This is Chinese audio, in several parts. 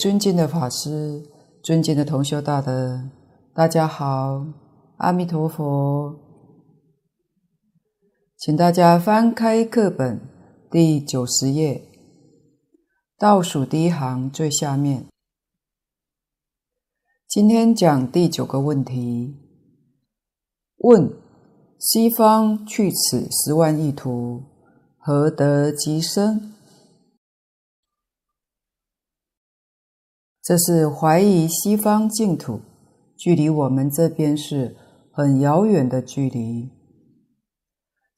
尊敬的法师、尊敬的同修大德，大家好，阿弥陀佛。请大家翻开课本第九十页，倒数第一行最下面。今天讲第九个问题。问：西方去此十万亿土，何得极生？这是怀疑西方净土距离我们这边是很遥远的距离，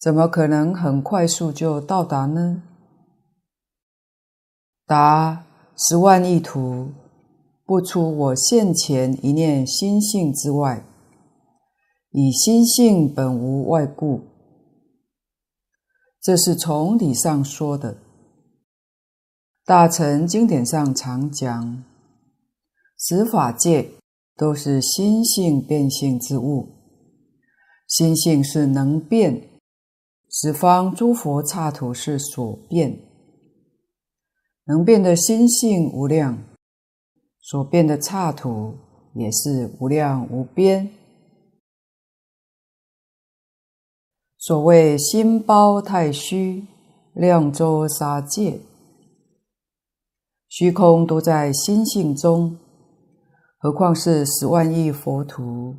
怎么可能很快速就到达呢？答：十万亿土不出我现前一念心性之外，以心性本无外故。这是从理上说的。大乘经典上常讲。十法界都是心性变现之物，心性是能变，十方诸佛刹土是所变，能变的心性无量，所变的刹土也是无量无边。所谓心包太虚，量周沙界，虚空都在心性中。何况是十万亿佛土，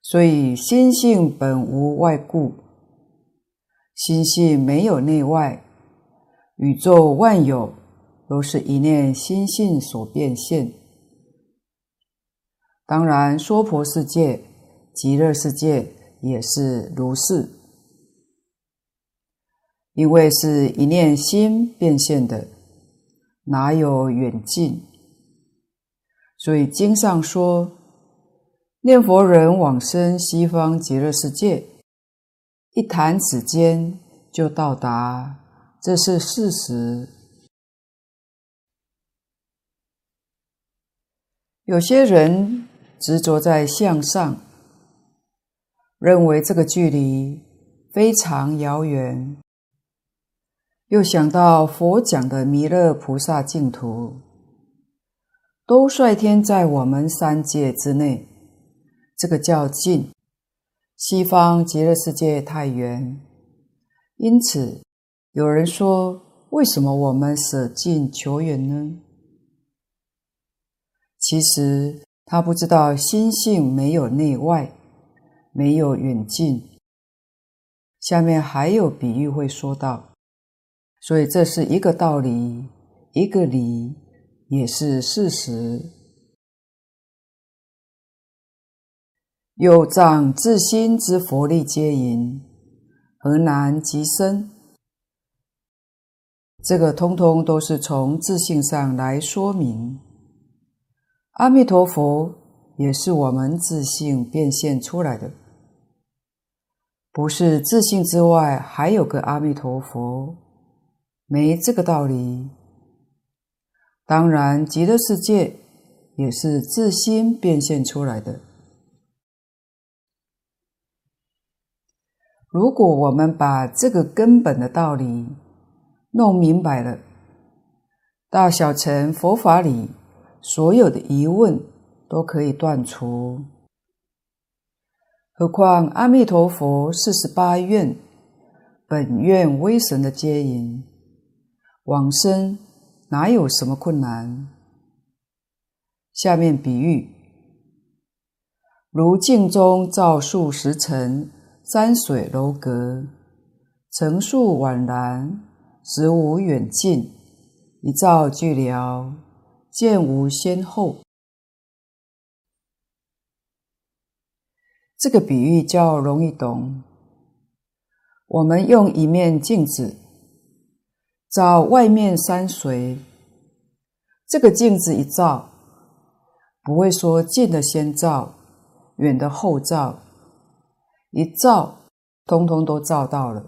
所以心性本无外故，心性没有内外，宇宙万有都是一念心性所变现。当然，娑婆世界、极乐世界也是如是，因为是一念心变现的，哪有远近？所以经上说，念佛人往生西方极乐世界，一弹指间就到达，这是事实。有些人执着在相上，认为这个距离非常遥远，又想到佛讲的弥勒菩萨净土。都率天在我们三界之内，这个叫近。西方极乐世界太远，因此有人说：为什么我们舍近求远呢？其实他不知道心性没有内外，没有远近。下面还有比喻会说到，所以这是一个道理，一个理。也是事实。有藏自心之佛力接引，何难极生？这个通通都是从自性上来说明。阿弥陀佛也是我们自性变现出来的，不是自性之外还有个阿弥陀佛，没这个道理。当然，极乐世界也是自心变现出来的。如果我们把这个根本的道理弄明白了，大小乘佛法里所有的疑问都可以断除。何况阿弥陀佛四十八愿本愿威神的接引往生。哪有什么困难？下面比喻，如镜中照数十层山水楼阁，层数宛然，实无远近，一照俱了，见无先后。这个比喻较容易懂。我们用一面镜子。照外面山水，这个镜子一照，不会说近的先照，远的后照，一照，通通都照到了。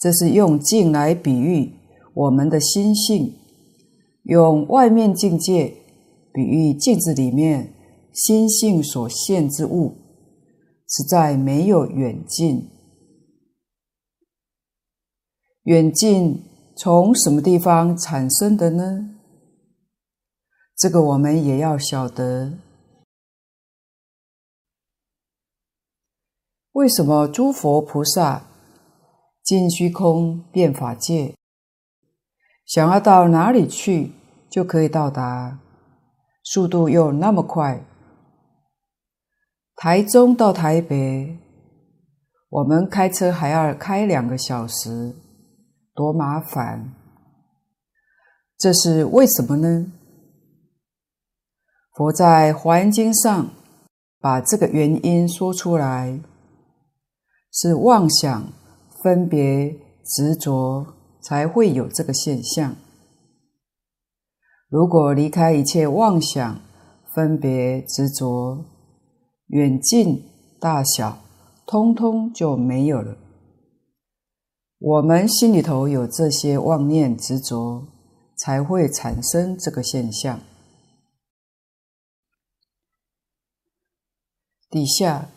这是用镜来比喻我们的心性，用外面境界比喻镜子里面心性所现之物，实在没有远近。远近从什么地方产生的呢？这个我们也要晓得。为什么诸佛菩萨尽虚空遍法界，想要到哪里去就可以到达，速度又那么快？台中到台北，我们开车还要开两个小时，多麻烦！这是为什么呢？佛在《华严经》上把这个原因说出来，是妄想、分别、执着才会有这个现象。如果离开一切妄想、分别、执着，远近大小，通通就没有了。我们心里头有这些妄念执着，才会产生这个现象。底下，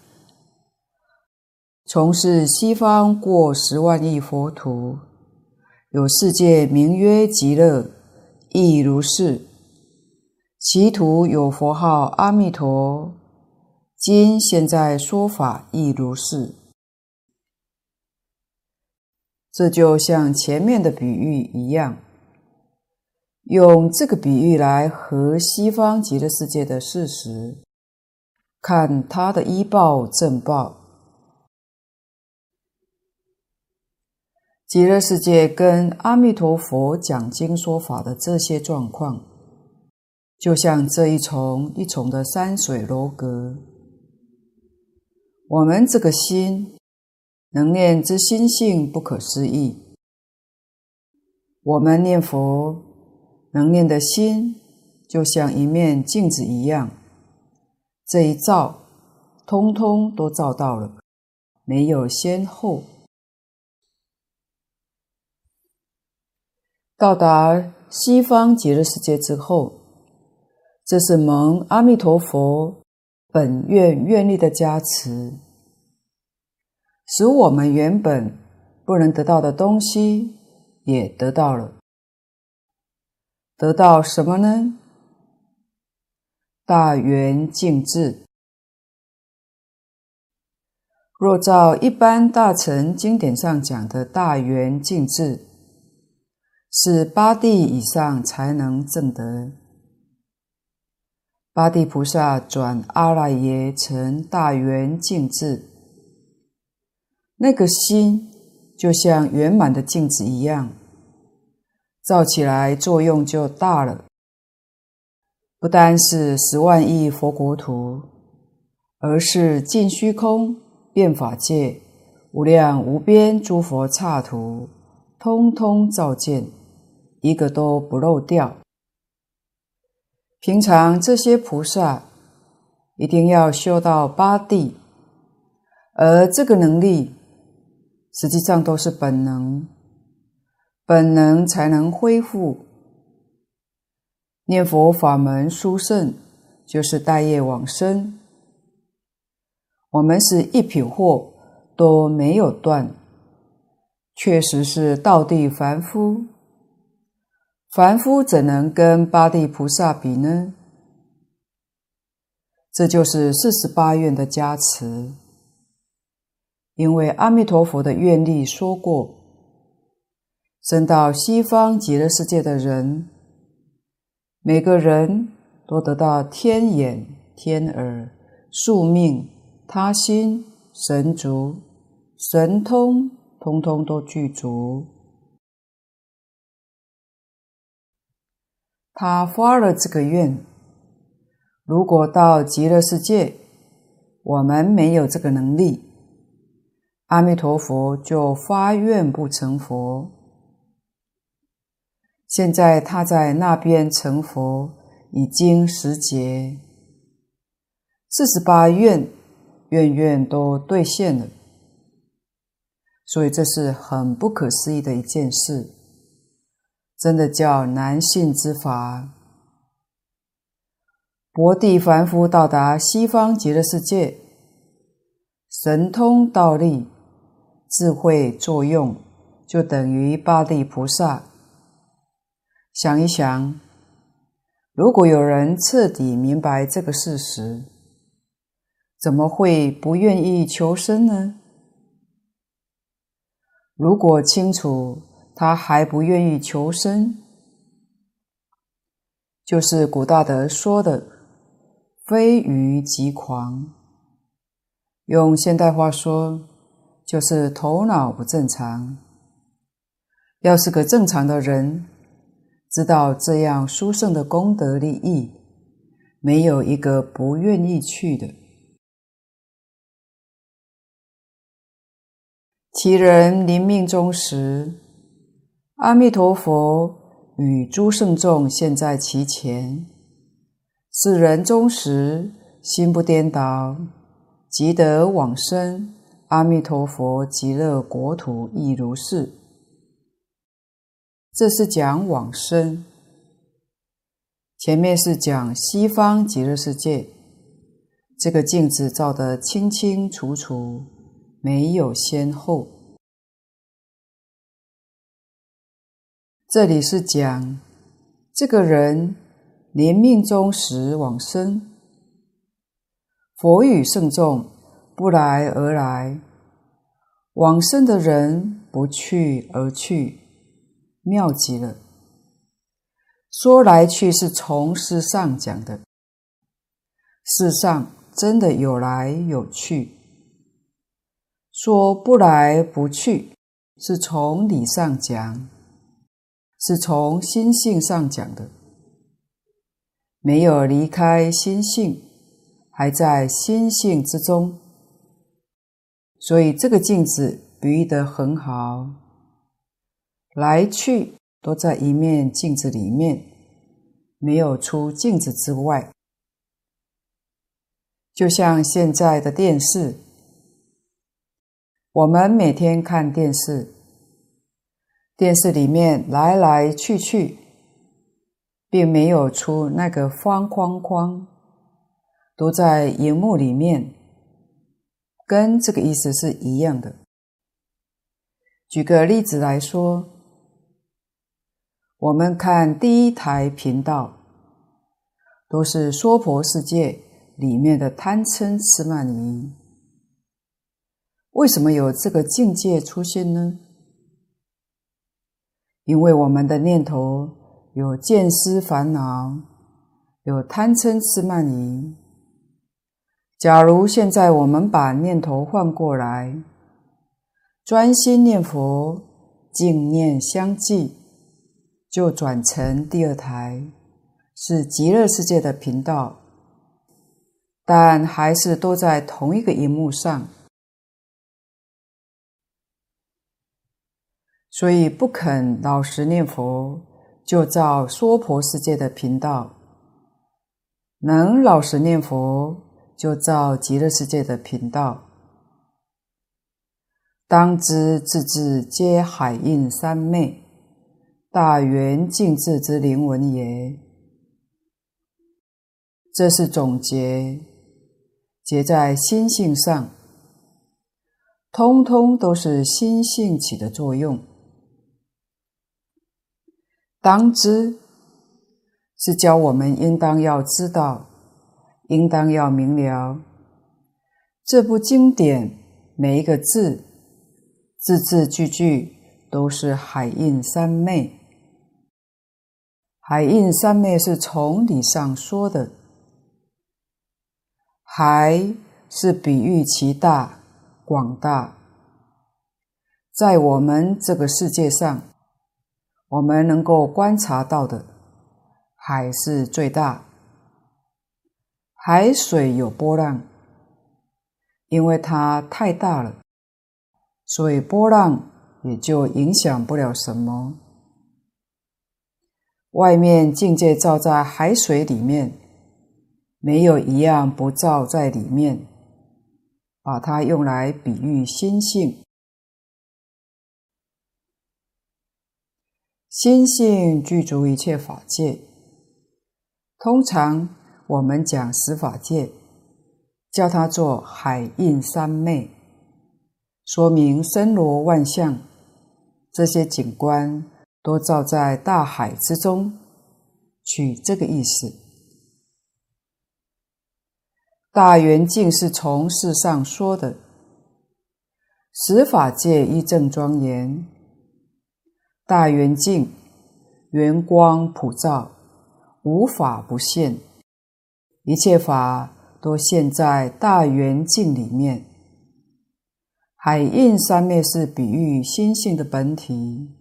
从事西方过十万亿佛土，有世界名曰极乐，亦如是。其土有佛号阿弥陀，今现在说法亦如是。这就像前面的比喻一样，用这个比喻来和西方极乐世界的事实。看他的依报正报，极乐世界跟阿弥陀佛讲经说法的这些状况，就像这一重一重的山水楼阁。我们这个心，能念之心性不可思议。我们念佛，能念的心，就像一面镜子一样。这一照，通通都照到了，没有先后。到达西方极乐世界之后，这是蒙阿弥陀佛本愿愿力的加持，使我们原本不能得到的东西也得到了。得到什么呢？大圆净智，若照一般大乘经典上讲的大圆净智，是八地以上才能证得。八地菩萨转阿赖耶成大圆净智，那个心就像圆满的镜子一样，照起来作用就大了。不单是十万亿佛国土，而是尽虚空遍法界无量无边诸佛刹土，通通照见，一个都不漏掉。平常这些菩萨一定要修到八地，而这个能力实际上都是本能，本能才能恢复。念佛法门殊胜，就是带业往生。我们是一品货都没有断，确实是道地凡夫。凡夫怎能跟八地菩萨比呢？这就是四十八愿的加持。因为阿弥陀佛的愿力说过，生到西方极乐世界的人。每个人都得到天眼、天耳、宿命、他心、神足、神通，通通都具足。他发了这个愿，如果到极乐世界，我们没有这个能力，阿弥陀佛就发愿不成佛。现在他在那边成佛，已经十劫，四十八愿，愿愿都兑现了，所以这是很不可思议的一件事，真的叫难信之法。薄地凡夫到达西方极乐世界，神通道力、智慧作用，就等于八地菩萨。想一想，如果有人彻底明白这个事实，怎么会不愿意求生呢？如果清楚，他还不愿意求生，就是古大德说的“非愚即狂”。用现代话说，就是头脑不正常。要是个正常的人，知道这样殊胜的功德利益，没有一个不愿意去的。其人临命终时，阿弥陀佛与诸圣众现在其前，是人终时心不颠倒。即得往生阿弥陀佛极乐国土亦如是。这是讲往生，前面是讲西方极乐世界。这个镜子照得清清楚楚，没有先后。这里是讲这个人临命终时往生。佛与圣众不来而来，往生的人不去而去，妙极了。说来去是从事上讲的，世上真的有来有去；说不来不去是从理上讲，是从心性上讲的，没有离开心性。还在心性之中，所以这个镜子比喻得很好，来去都在一面镜子里面，没有出镜子之外。就像现在的电视，我们每天看电视，电视里面来来去去，并没有出那个方框框。都在荧幕里面，跟这个意思是一样的。举个例子来说，我们看第一台频道，都是娑婆世界里面的贪嗔痴慢疑。为什么有这个境界出现呢？因为我们的念头有见思烦恼，有贪嗔痴慢疑。假如现在我们把念头换过来，专心念佛，净念相继，就转成第二台，是极乐世界的频道，但还是都在同一个荧幕上，所以不肯老实念佛，就照娑婆世界的频道；能老实念佛。就照极乐世界的频道，当知字字皆海印三昧，大圆净智之灵文也。这是总结，结在心性上，通通都是心性起的作用。当知是教我们应当要知道。应当要明了，这部经典每一个字，字字句句都是海印三昧。海印三昧是从理上说的，海是比喻其大广大，在我们这个世界上，我们能够观察到的海是最大。海水有波浪，因为它太大了，所以波浪也就影响不了什么。外面境界照在海水里面，没有一样不照在里面。把它用来比喻心性，心性具足一切法界，通常。我们讲十法界，叫它做海印三昧，说明森罗万象这些景观都照在大海之中，取这个意思。大圆镜是从事上说的，十法界一正庄严，大圆镜圆光普照，无法不现，一切法都现在大圆镜里面。海印三昧是比喻心性的本体，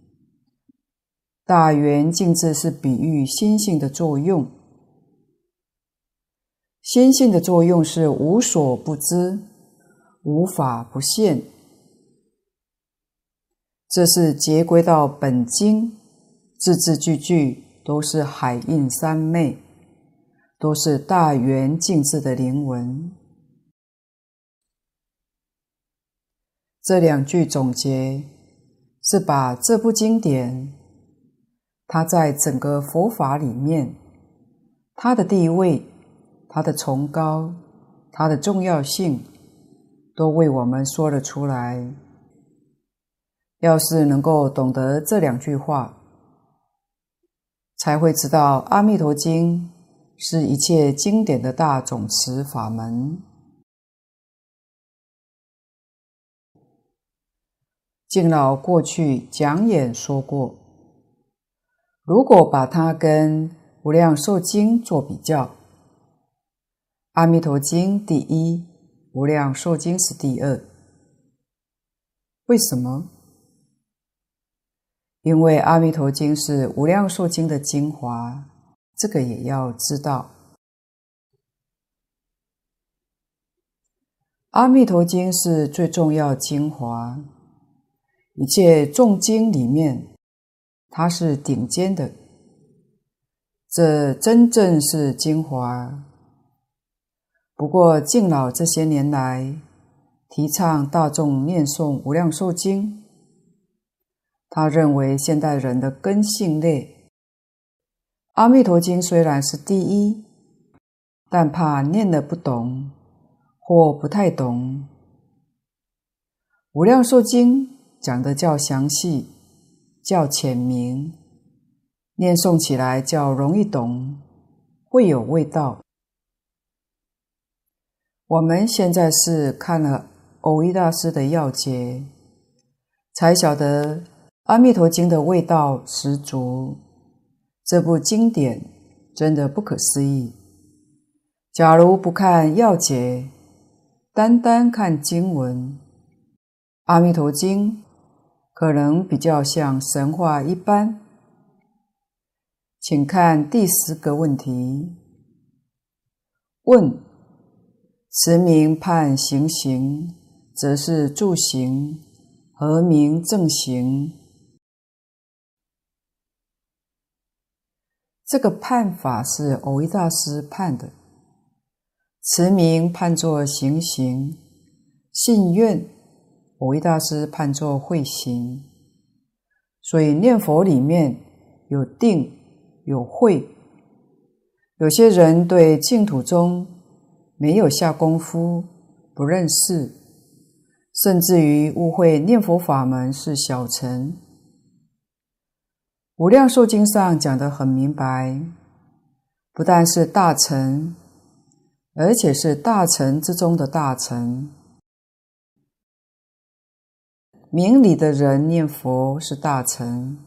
大圆镜智是比喻心性的作用。心性的作用是无所不知，无法不现。这是结归到本经，字字句句都是海印三昧，都是大圆净智的灵文。这两句总结是把这部经典，它在整个佛法里面，它的地位、它的崇高、它的重要性，都为我们说了出来。要是能够懂得这两句话，才会知道《阿弥陀经》是一切经典的大总持法门。敬老过去讲演说过，如果把它跟《无量寿经》做比较，《阿弥陀经》第一，《无量寿经》是第二。为什么？因为《阿弥陀经》是《无量寿经》的精华，这个也要知道。《阿弥陀经》是最重要精华。一切众经里面，它是顶尖的，这真正是精华。不过敬老这些年来提倡大众念诵《无量寿经》，他认为现代人的根性劣，《阿弥陀经》虽然是第一，但怕念了不懂或不太懂，《无量寿经》。讲得较详细，较浅明，念诵起来较容易懂，会有味道。我们现在是看了蕅益大师的要解，才晓得《阿弥陀经》的味道十足。这部经典真的不可思议。假如不看要解，单单看经文，《阿弥陀经》。可能比较像神话一般，请看第十个问题。问：持名判行刑，则是助行，何名正行？这个判法是蕅益大师判的。慈名判作行刑，信愿。蕅益大师判作会行，所以念佛里面有定有慧。有些人对净土中没有下功夫，不认识，甚至于误会念佛法门是小乘。无量寿经上讲得很明白，不但是大乘，而且是大乘之中的大乘。明理的人念佛是大乘，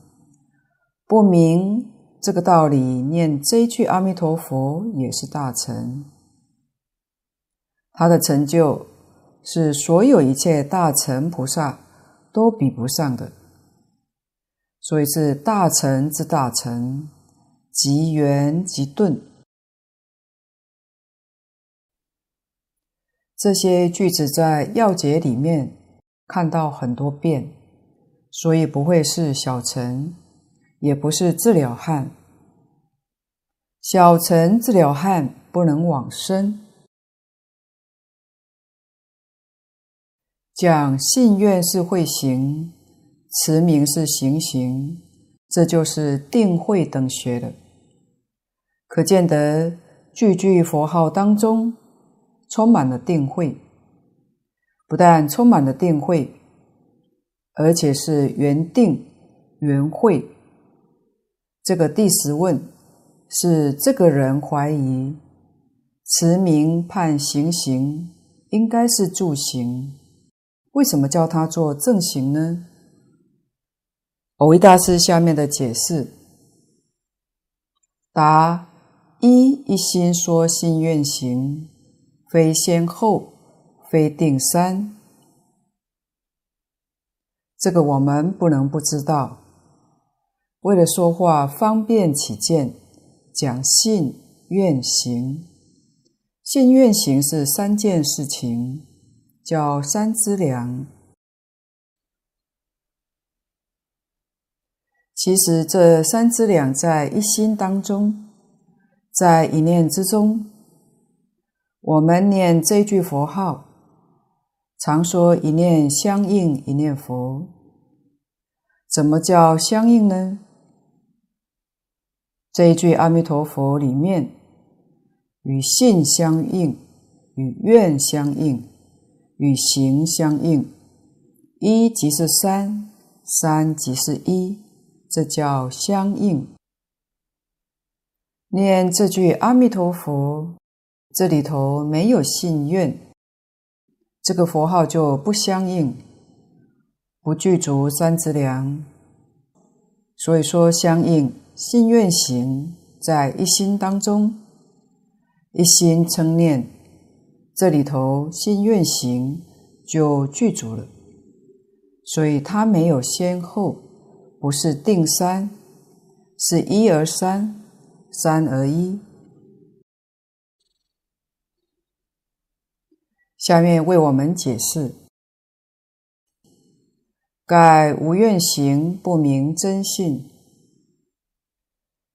不明这个道理念这一句阿弥陀佛也是大乘。他的成就是所有一切大乘菩萨都比不上的，所以是大成之大成，即圆即顿。这些句子在要解里面。看到很多遍，所以不会是小乘，也不是治疗汉。小乘治疗汉不能往生。讲信愿是会行，持名是行行，这就是定慧等学的。可见得句句佛号当中充满了定慧。不但充满了定慧，而且是圆定缘会。这个第十问是这个人怀疑持名判行刑应该是助行，为什么叫他做正行呢？蕅益大师下面的解释：答一一心说信愿行，非先后，非定三。这个我们不能不知道。为了说话方便起见，讲信愿行。信愿行是三件事情，叫三资粮。其实这三资粮在一心当中，在一念之中。我们念这句佛号，常说一念相应一念佛。怎么叫相应呢？这一句阿弥陀佛里面，与信相应，与愿相应，与行相应，一即是三，三即是一，这叫相应。念这句阿弥陀佛，这里头没有信愿，这个佛号就不相应，不具足三资粮。所以说相应。信愿行在一心当中，一心称念，这里头信愿行就具足了。所以它没有先后，不是定三，是一而三，三而一。下面为我们解释：盖无愿行，不明真信。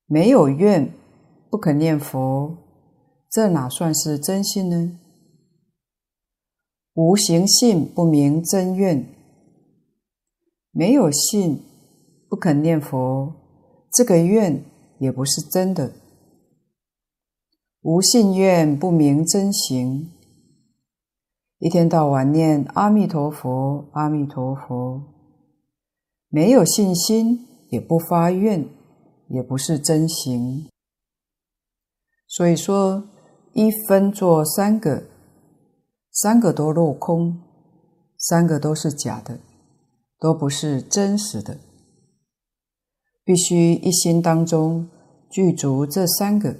没有愿，不肯念佛，这哪算是真信呢？无行信，不明真愿。没有信，不肯念佛，这个愿也不是真的。无信愿，不明真行。一天到晚念阿弥陀佛，阿弥陀佛，没有信心，也不发愿。也不是真行，所以说一分做三个，三个都落空，三个都是假的，都不是真实的。必须一心当中具足这三个，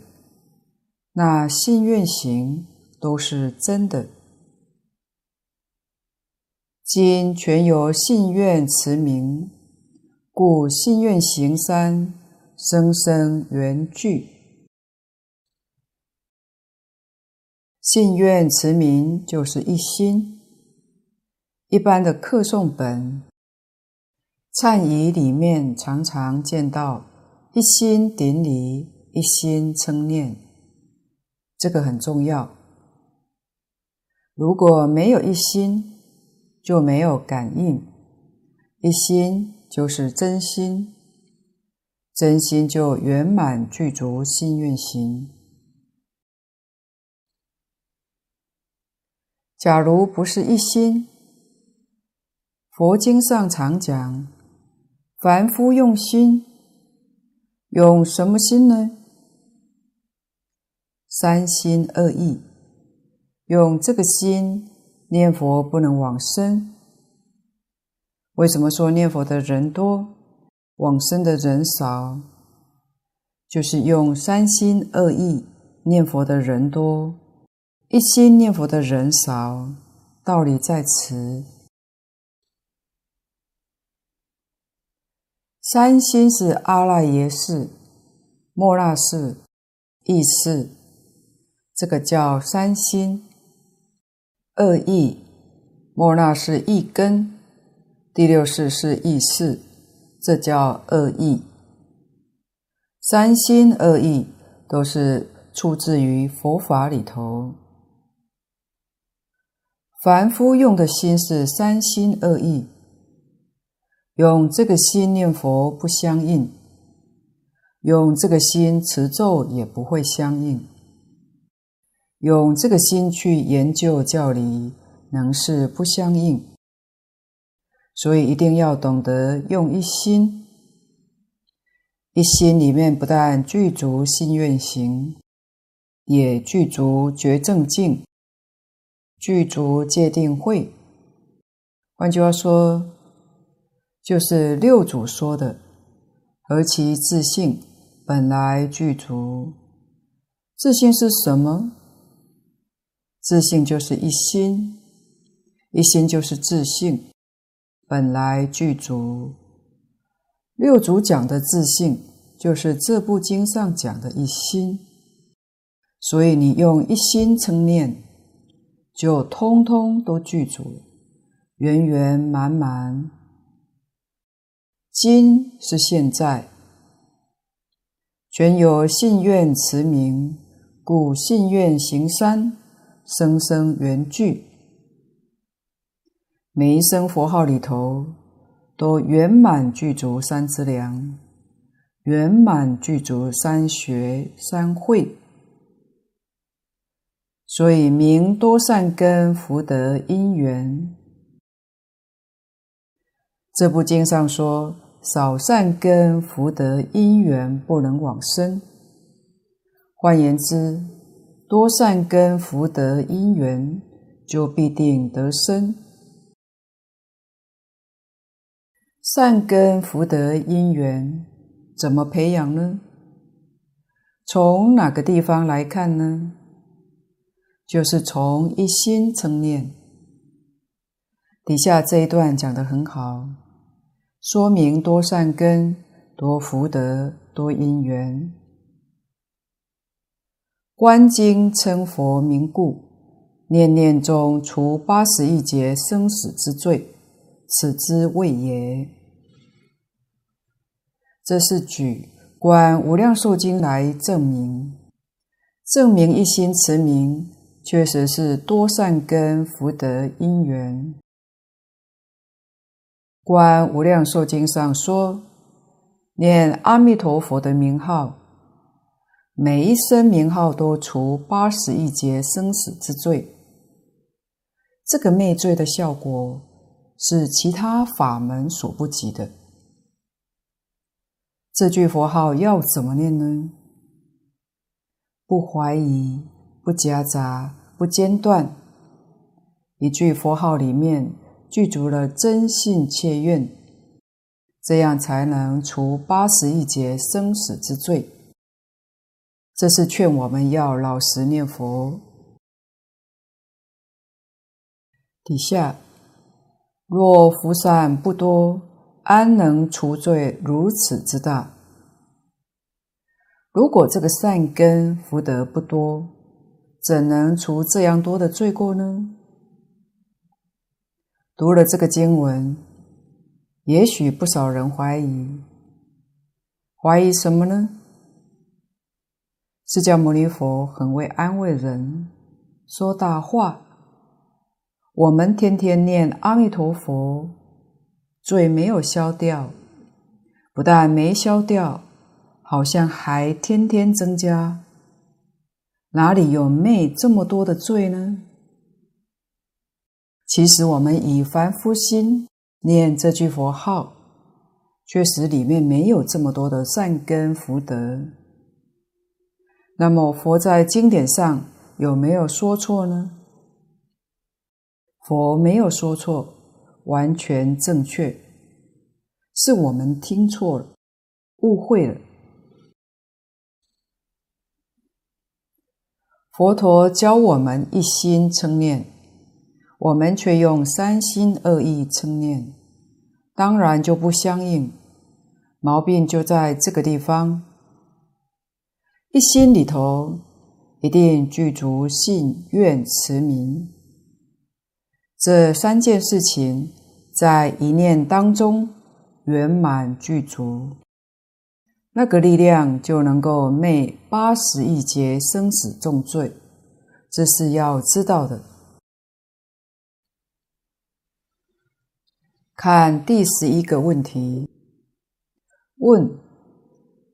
那信愿行都是真的。今全由信愿持名，故信愿行三。生生缘具，信愿持名就是一心。一般的课诵本、忏仪里面常常见到一心顶礼、一心称念，这个很重要。如果没有一心，就没有感应。一心就是真心。真心就圆满具足心愿行。假如不是一心，佛经上常讲，凡夫用心，用什么心呢？三心二意，用这个心念佛不能往生。为什么说念佛的人多？往生的人少，就是用三心二意念佛的人多，一心念佛的人少。道理在此。三心是阿赖耶识、莫那识、意识，这个叫三心。二意，莫那是意根，第六识是意识。这叫二意，三心二意都是出自于佛法里头。凡夫用的心是三心二意，用这个心念佛不相应，用这个心持咒也不会相应，用这个心去研究教理，能是不相应。所以一定要懂得用一心，一心里面不但具足信愿行，也具足觉正境，具足戒定慧。换句话说，就是六祖说的“何其自信本来具足”。自信是什么？自信就是一心，一心就是自信，本来具足。六祖讲的自信，就是这部经上讲的一心。所以你用一心称念，就通通都具足，圆圆满满。今是现在，全由信愿持名，故信愿行三，声声圆具。每一声佛号里头。都圆满具足三资粮，圆满具足三学三慧，所以名多善根福德因缘。这部经上说，少善根福德因缘不能往生。换言之，多善根福德因缘就必定得生。善根福德因缘怎么培养呢？从哪个地方来看呢？就是从一心称念。底下这一段讲得很好，说明多善根、多福德、多因缘。观经称佛名故，念念中除八十一劫生死之罪。此之谓也。这是举《观无量寿经》来证明，证明一心持名确实是多善根福德因缘。《观无量寿经》上说，念阿弥陀佛的名号，每一声名号都除八十亿劫生死之罪。这个灭罪的效果，是其他法门所不及的。这句佛号要怎么念呢？不怀疑，不夹杂，不间断。一句佛号里面具足了真信切愿，这样才能除八十亿劫生死之罪。这是劝我们要老实念佛。底下。若福善不多，安能除罪如此之大？如果这个善根福德不多，怎能除这样多的罪过呢？读了这个经文，也许不少人怀疑，怀疑什么呢？释迦牟尼佛很会安慰人，说大话。我们天天念阿弥陀佛，罪没有消掉，不但没消掉，好像还天天增加。哪里有灭这么多的罪呢？其实我们以凡夫心念这句佛号，确实里面没有这么多的善根福德。那么佛在经典上有没有说错呢？佛没有说错，完全正确，是我们听错了，误会了。佛陀教我们一心称念，我们却用三心二意称念，当然就不相应。毛病就在这个地方。一心里头一定具足信愿持名。这三件事情在一念当中圆满具足，那个力量就能够灭八十亿劫生死重罪，这是要知道的。看第十一个问题，问：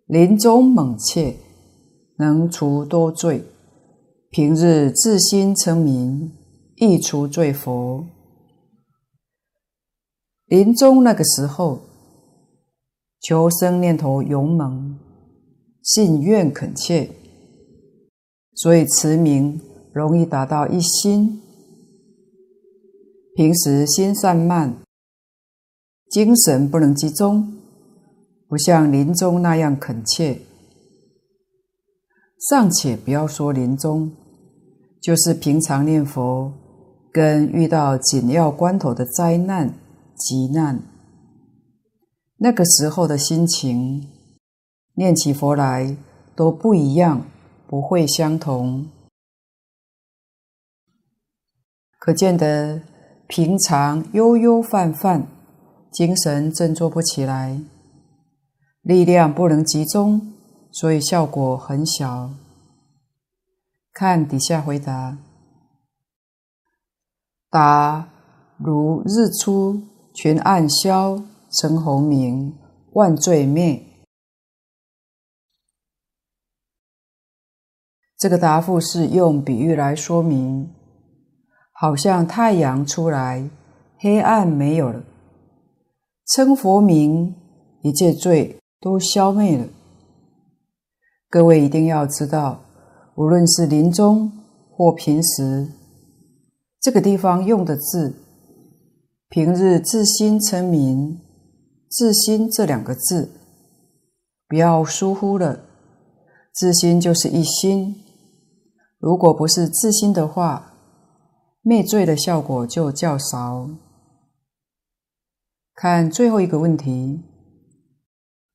临终猛切能除多罪？平日自心称名。易除罪佛？临终那个时候，求生念头勇猛，信愿恳切，所以持名容易达到一心。平时心散漫，精神不能集中，不像临终那样恳切。尚且不要说临终，就是平常念佛，跟遇到紧要关头的灾难、急难，那个时候的心情，念起佛来都不一样，不会相同。可见得平常悠悠泛泛，精神振作不起来，力量不能集中。所以效果很小。看底下回答：答如日出，群暗消，尘洪明，万罪灭。这个答复是用比喻来说明，好像太阳出来，黑暗没有了，称佛名，一切罪都消灭了。各位一定要知道，无论是临终或平时，这个地方用的字，平日自心称名，自心这两个字，不要疏忽了。自心就是一心，如果不是自心的话，灭罪的效果就较少。看最后一个问题，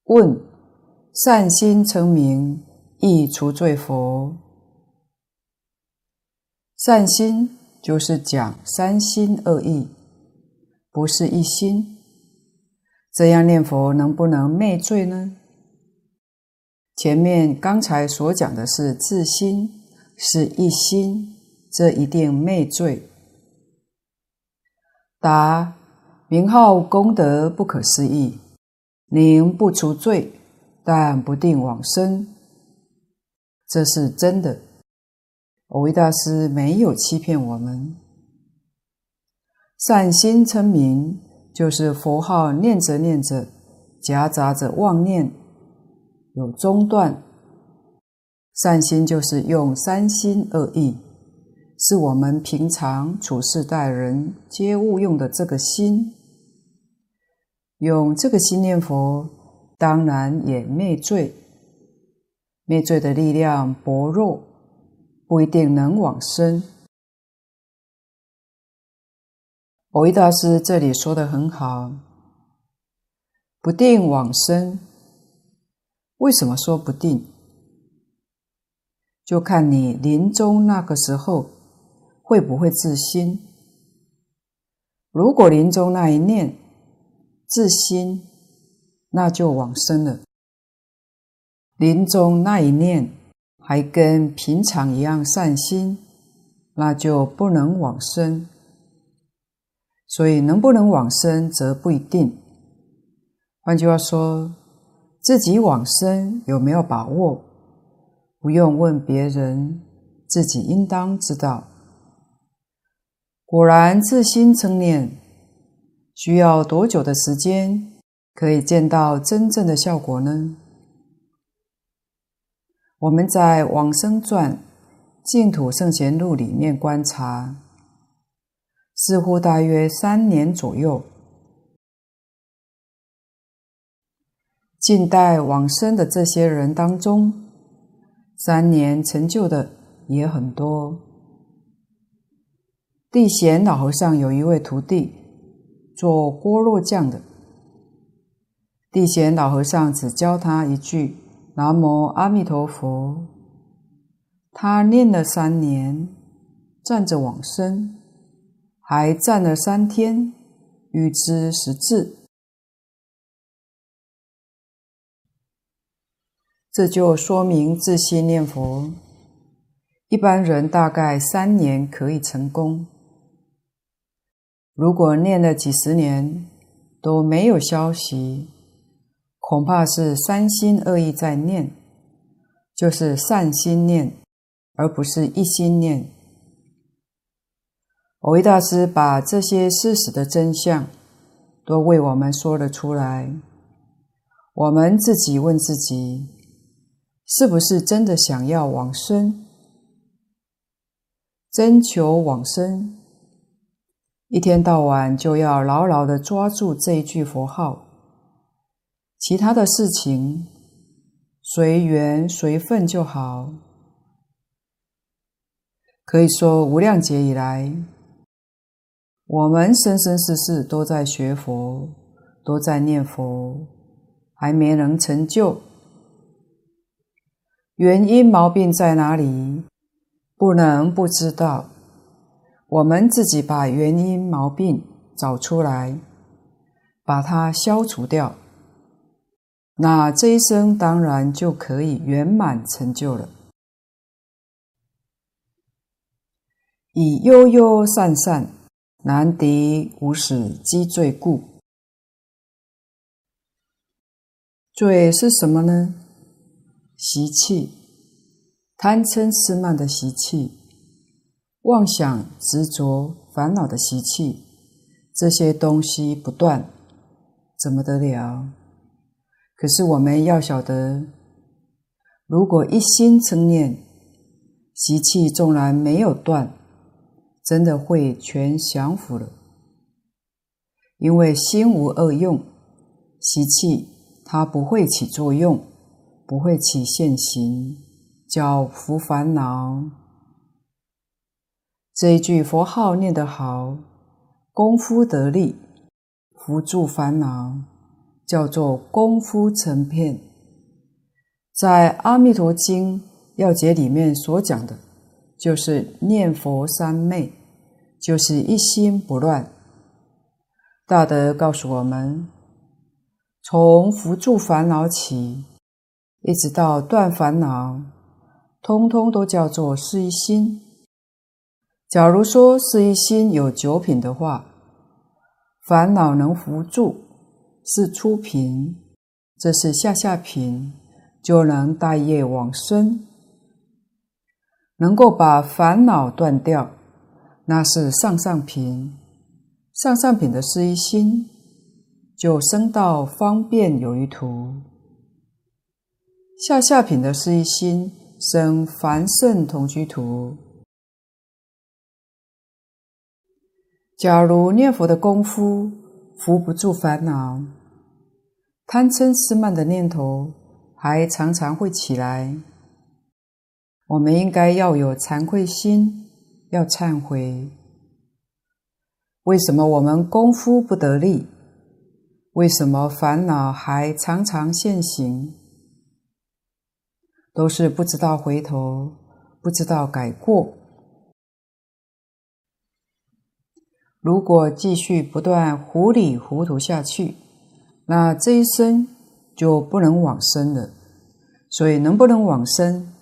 问。善心成名，亦除罪佛？善心就是讲三心二意，不是一心。这样念佛能不能灭罪呢？前面刚才所讲的是自心，是一心，这一定灭罪。答：名号功德不可思议，宁不除罪。但不定往生，这是真的。蕅益大师没有欺骗我们。善心称名，就是佛号念着念着，夹杂着妄念，有中断。善心就是用三心二意，是我们平常处事待人接物用的这个心，用这个心念佛。当然也灭罪，灭罪的力量薄弱，不一定能往生。蕅益大师这里说的很好，不定往生。为什么说不定？就看你临终那个时候会不会自心。如果临终那一念自心，那就往生了。临终那一念还跟平常一样善心，那就不能往生。所以能不能往生则不一定。换句话说，自己往生有没有把握，不用问别人，自己应当知道。果然自心称念，需要多久的时间？可以见到真正的效果呢？我们在《往生传净土圣贤录》里面观察，似乎大约三年左右。近代往生的这些人当中，三年成就的也很多。地贤老和尚有一位徒弟，做锅烙匠的。地贤老和尚只教他一句“南无阿弥陀佛”，他念了三年，站着往生，还站了三天，预知时至。这就说明自心念佛，一般人大概三年可以成功。如果念了几十年都没有消息，恐怕是三心二意在念，就是善心念，而不是一心念。蕅益大师把这些事实的真相都为我们说了出来，我们自己问自己，是不是真的想要往生？真求往生，一天到晚就要牢牢地抓住这一句佛号，其他的事情随缘随分就好。可以说，无量劫以来，我们生生世世都在学佛，都在念佛，还没能成就。原因毛病在哪里？不能不知道，我们自己把原因毛病找出来，把它消除掉，那这一生当然就可以圆满成就了。以悠悠散散，难敌无始积罪故。罪是什么呢？习气。贪嗔痴慢的习气，妄想执着烦恼的习气，这些东西不断，怎么得了？可是我们要晓得，如果一心称念，习气纵然没有断，真的会全降伏了。因为心无二用，习气它不会起作用，不会起现行。叫伏烦恼，这一句佛号念得好，功夫得力，扶助烦恼，叫做功夫成片。在《阿弥陀经》要解里面所讲的，就是念佛三昧，就是一心不乱。大德告诉我们，从扶助烦恼起，一直到断烦恼。通通都叫做是一心。假如说是一心有九品的话，烦恼能伏住是初品，这是下下品，就能大业往生，能够把烦恼断掉，那是上上品。上上品的是一心，就升到方便有余土。下下品的是一心。生凡圣同居土。假如念佛的功夫扶不住烦恼，贪嗔痴慢的念头还常常会起来，我们应该要有惭愧心，要忏悔。为什么我们功夫不得力？为什么烦恼还常常现行？都是不知道回头，不知道改过。如果继续不断糊里糊涂下去，那这一生就不能往生了。所以，能不能往生，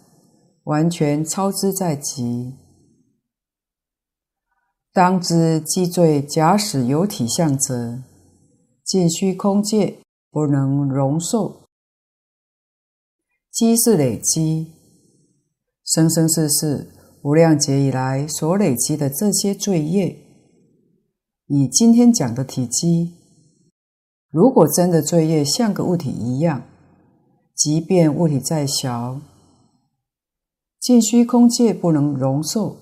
完全操之在己。当知积罪假使有体相者，尽虚空界不能容受。积是累积，生生世世无量劫以来所累积的这些罪业，以今天讲的体积，如果真的罪业像个物体一样，即便物体再小，尽虚空界不能容受，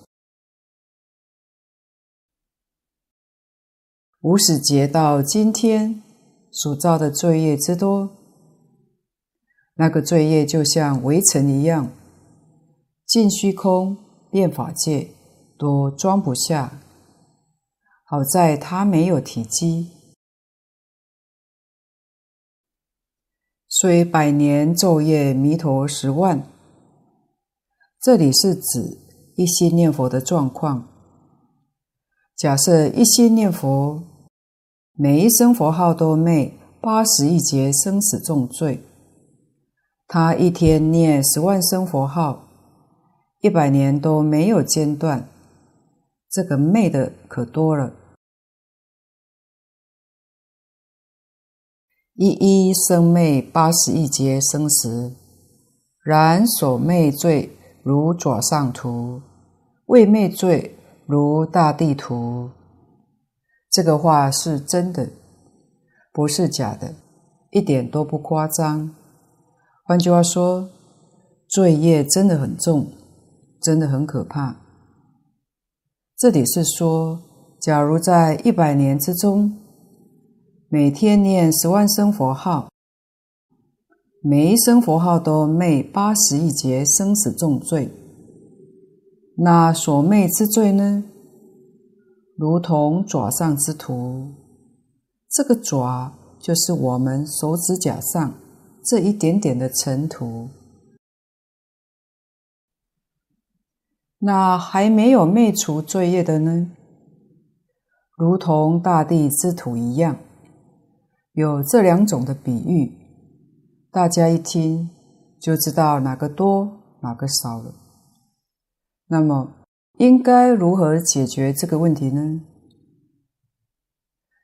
无始劫到今天所造的罪业之多。那个罪业就像围城一样，尽虚空变法界都装不下。好在他没有体积，虽百年昼夜弥陀十万。这里是指一心念佛的状况。假设一心念佛，每一声佛号都灭八十亿劫生死重罪。他一天念十万声佛号，一百年都没有间断，这个灭的可多了。一一生灭八十一劫生死，然所灭罪如爪上图，未灭罪如大地图。这个话是真的，不是假的。一点都不夸张。换句话说，罪业真的很重，真的很可怕。这里是说，假如在一百年之中，每天念十万声佛号，每一声佛号都灭八十亿劫生死重罪，那所灭之罪呢？如同爪上之土，这个爪就是我们手指甲上这一点点的尘土。那还没有灭除罪业的呢？如同大地之土一样。有这两种的比喻，大家一听就知道哪个多，哪个少了。那么，应该如何解决这个问题呢？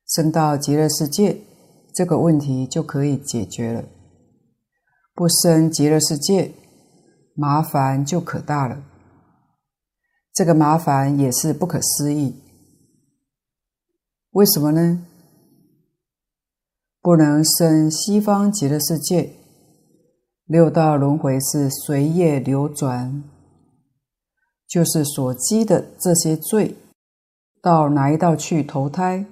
升到极乐世界，这个问题就可以解决了；不升极乐世界，麻烦就可大了。这个麻烦也是不可思议。为什么呢？不能生西方极乐世界，六道轮回是随业流转，就是所积的这些罪，到哪一道去投胎？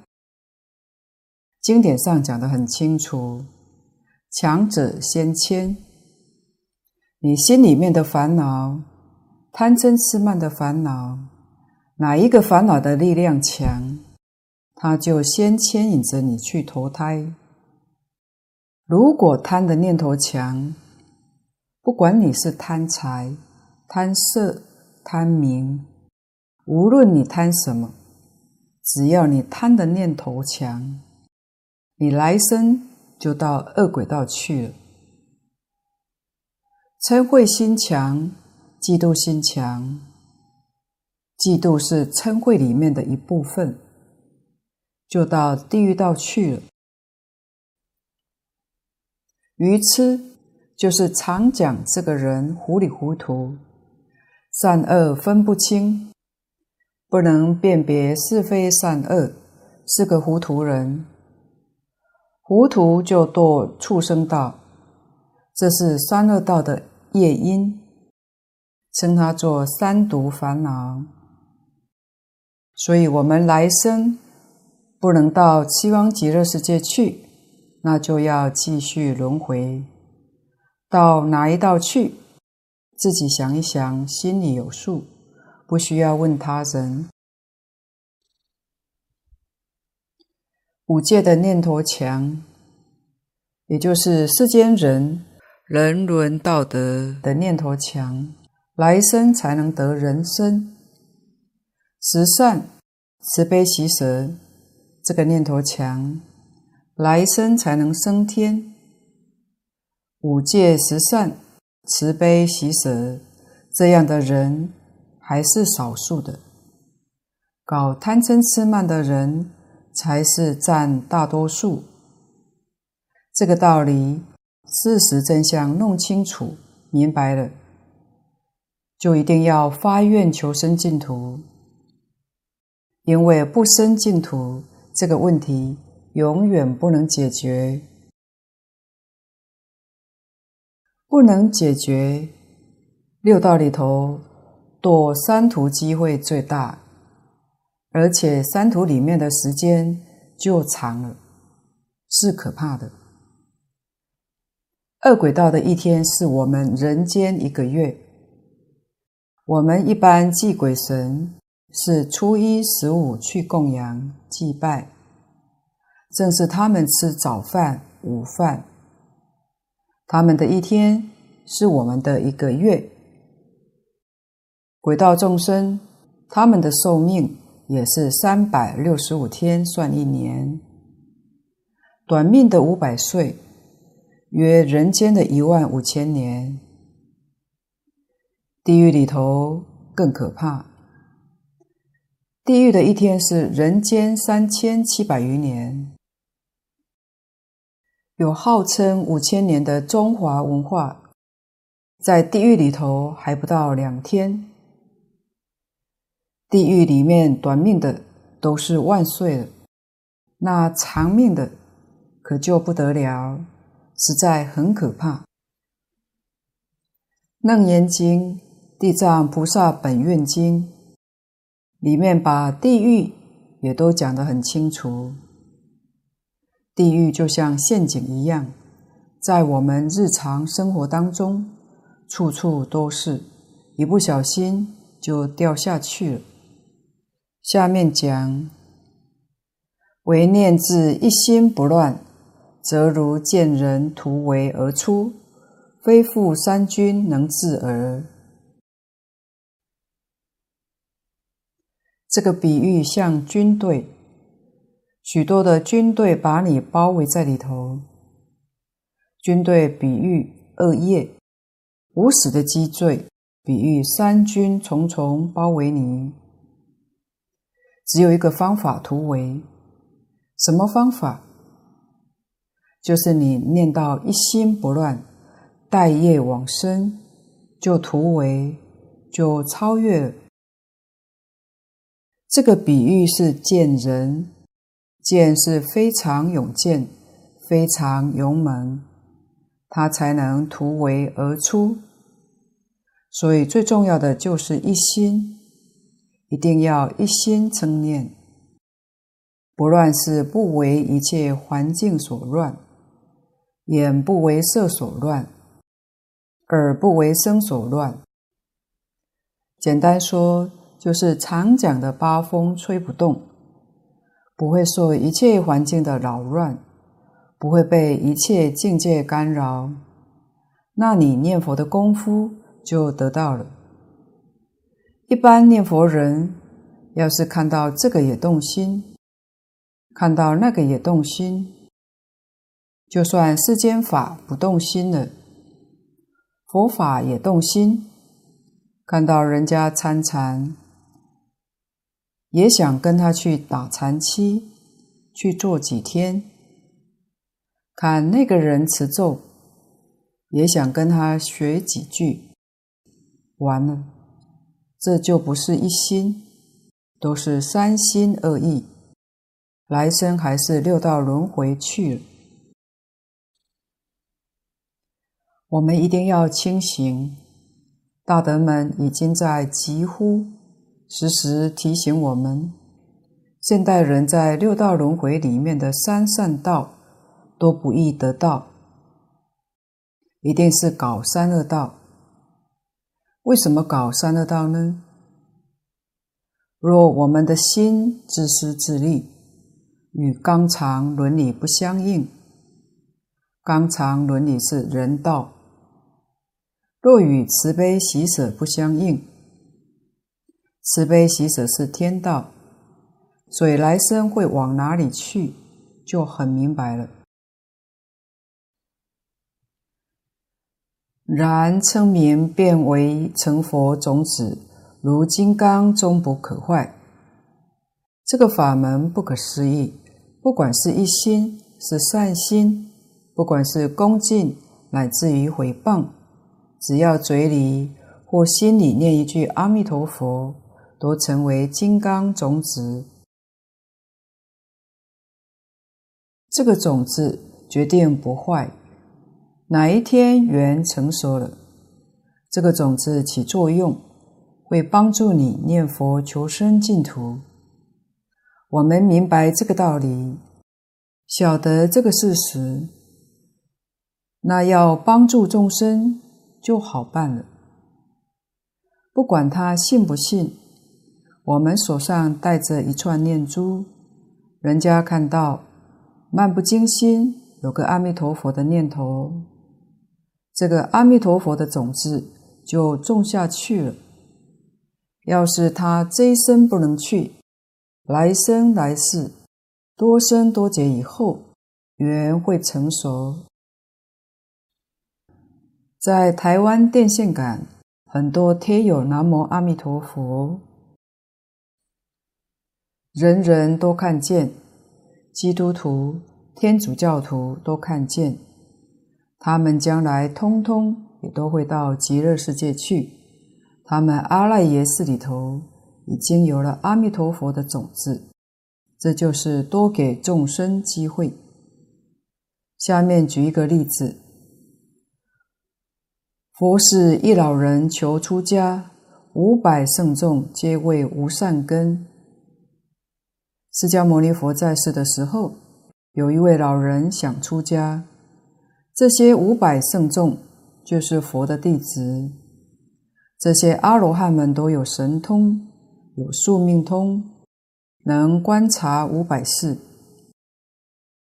经典上讲得很清楚，强者先迁。你心里面的烦恼，贪嗔痴慢的烦恼，哪一个烦恼的力量强，他就先牵引着你去投胎。如果贪的念头强，不管你是贪财、贪色、贪名，无论你贪什么，只要你贪的念头强，你来生就到恶鬼道去了。嗔恚心强，嫉妒心强，嫉妒是嗔恚里面的一部分，就到地狱道去了。愚痴就是常讲这个人糊里糊涂，善恶分不清，不能辨别是非善恶，是个糊涂人。糊涂就堕畜生道，这是三恶道的业因，称它做三毒烦恼。所以，我们来生不能到西方极乐世界去。那就要继续轮回，到哪一道去？自己想一想，心里有数，不需要问他人。五戒的念头强，也就是世间人人伦道德的念头强，来生才能得人生。十善慈悲喜舍，这个念头强。来生才能升天。五戒十善，慈悲喜舍，这样的人还是少数的。搞贪嗔痴慢的人才是占大多数。这个道理，事实真相弄清楚、明白了，就一定要发愿求生净土，因为不生净土这个问题。永远不能解决，不能解决。六道里头躲三途机会最大，而且三途里面的时间就长了，是可怕的。二鬼道的一天是我们人间一个月。我们一般祭鬼神是初一十五去供养祭拜。正是他们吃早饭、午饭，他们的一天是我们的一个月。鬼道众生，他们的寿命也是三百六十五天算一年，短命的五百岁，约人间的一万五千年。地狱里头更可怕，地狱的一天是人间三千七百余年。有号称五千年的中华文化，在地狱里头还不到两天。地狱里面短命的都是万岁了，那长命的可就不得了，实在很可怕。《楞严经》《地藏菩萨本愿经》里面把地狱也都讲得很清楚。地狱就像陷阱一样，在我们日常生活当中，处处都是，一不小心就掉下去了。下面讲，唯念自一心不乱，则如见人突围而出，非复三军能制耳。这个比喻像军队，许多的军队把你包围在里头。军队比喻恶业，无始的积罪，比喻三军重重包围你。只有一个方法突围，什么方法？就是你念到一心不乱，待业往生，就突围，就超越。这个比喻是见人，见是非常勇健，非常勇猛，他才能突围而出。所以最重要的就是一心。一定要一心称念，不乱是不为一切环境所乱，眼不为色所乱，耳不为声所乱。简单说，就是常讲的八风吹不动，不会受一切环境的扰乱，不会被一切境界干扰，那你念佛的功夫就得到了。一般念佛人，要是看到这个也动心，看到那个也动心，就算世间法不动心了，佛法也动心。看到人家参禅，也想跟他去打禅七，去做几天；看那个人持咒，也想跟他学几句。完了。这就不是一心，都是三心二意，来生还是六道轮回去了。我们一定要清醒，大德们已经在疾呼，时时提醒我们：现代人在六道轮回里面的三善道都不易得到，一定是搞三恶道。为什么搞三恶道呢？若我们的心自私自利，与纲常伦理不相应，纲常伦理是人道；若与慈悲喜舍不相应，慈悲喜舍是天道，所以来生会往哪里去，就很明白了。然称名变为成佛种子，如金刚终不可坏。这个法门不可思议，不管是一心是善心，不管是恭敬乃至于毁谤，只要嘴里或心里念一句阿弥陀佛，都成为金刚种子。这个种子决定不坏。哪一天缘成熟了，这个种子起作用，会帮助你念佛求生净土。我们明白这个道理，晓得这个事实，那要帮助众生就好办了。不管他信不信，我们手上戴着一串念珠，人家看到漫不经心，有个阿弥陀佛的念头。这个阿弥陀佛的种子就种下去了。要是他这一生不能去，来生来世多生多劫以后，缘会成熟。在台湾电线杆很多贴有南无阿弥陀佛，人人都看见，基督徒、天主教徒都看见。他们将来通通也都会到极乐世界去。他们阿赖耶识里头已经有了阿弥陀佛的种子，这就是多给众生机会。下面举一个例子：佛是一老人求出家，五百圣众皆谓无善根。释迦牟尼佛在世的时候，有一位老人想出家，这些五百圣众就是佛的弟子。这些阿罗汉们都有神通，有宿命通，能观察五百世。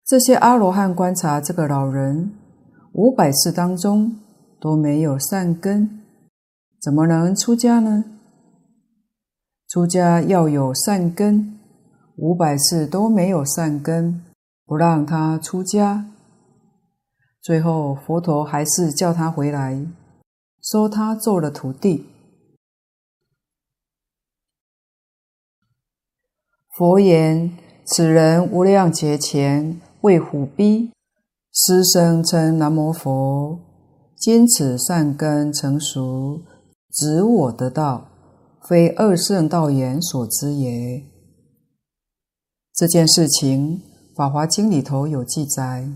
这些阿罗汉观察这个老人，五百世当中都没有善根，怎么能出家呢？出家要有善根。五百次都没有善根，不让他出家。最后佛陀还是叫他回来，收他做了徒弟。佛言：此人无量劫前为虎逼，师生称南无佛。今此善根成熟，指我得道，非二圣道言所知也。这件事情，《法华经》里头有记载。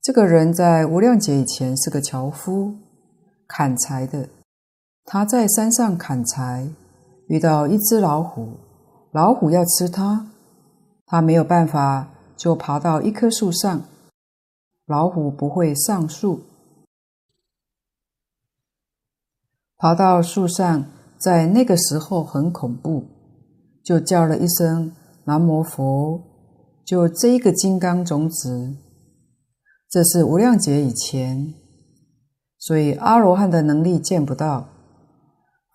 这个人在无量劫以前是个樵夫，砍柴的。他在山上砍柴，遇到一只老虎，老虎要吃他，他没有办法，就爬到一棵树上。老虎不会上树，爬到树上，在那个时候很恐怖，就叫了一声。南无佛，就这一个金刚种子，这是无量劫以前，所以阿罗汉的能力见不到。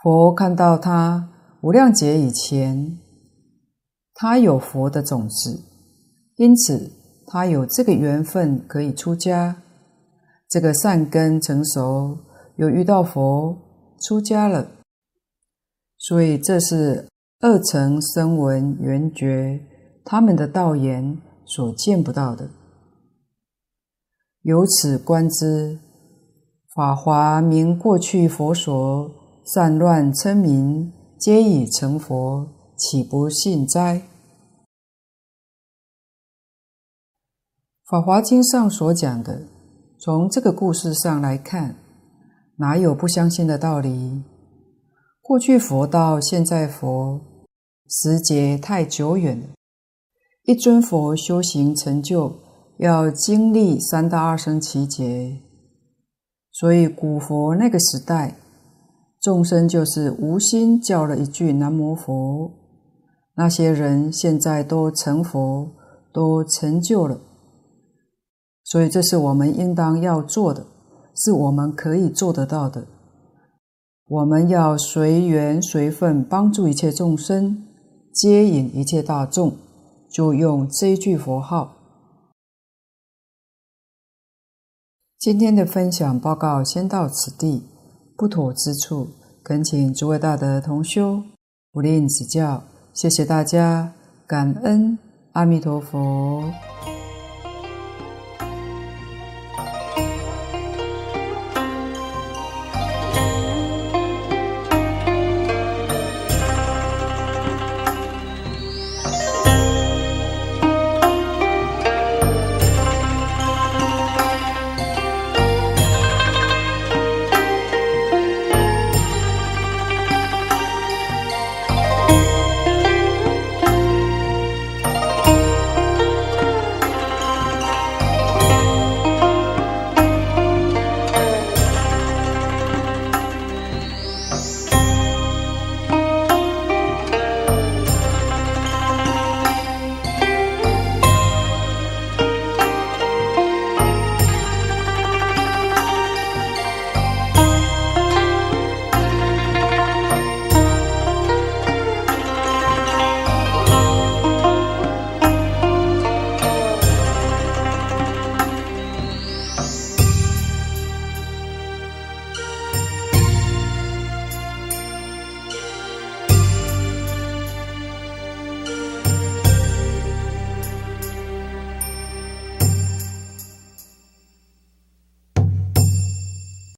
佛看到他无量劫以前，他有佛的种子，因此他有这个缘分可以出家，这个善根成熟，又遇到佛出家了，所以这是。二乘声闻缘觉，他们的道言所见不到的。由此观之，法华明过去佛所，善乱称名，皆已成佛，岂不信哉？法华经上所讲的，从这个故事上来看，哪有不相信的道理？过去佛到现在佛。时节太久远了，一尊佛修行成就要经历三大二生期劫，所以古佛那个时代，众生就是无心叫了一句南无佛，那些人现在都成佛，都成就了，所以这是我们应当要做的，是我们可以做得到的，我们要随缘随分帮助一切众生。接引一切大众，就用这一句佛号。今天的分享报告先到此地，不妥之处，恳请诸位大德同修不吝指教。谢谢大家，感恩阿弥陀佛。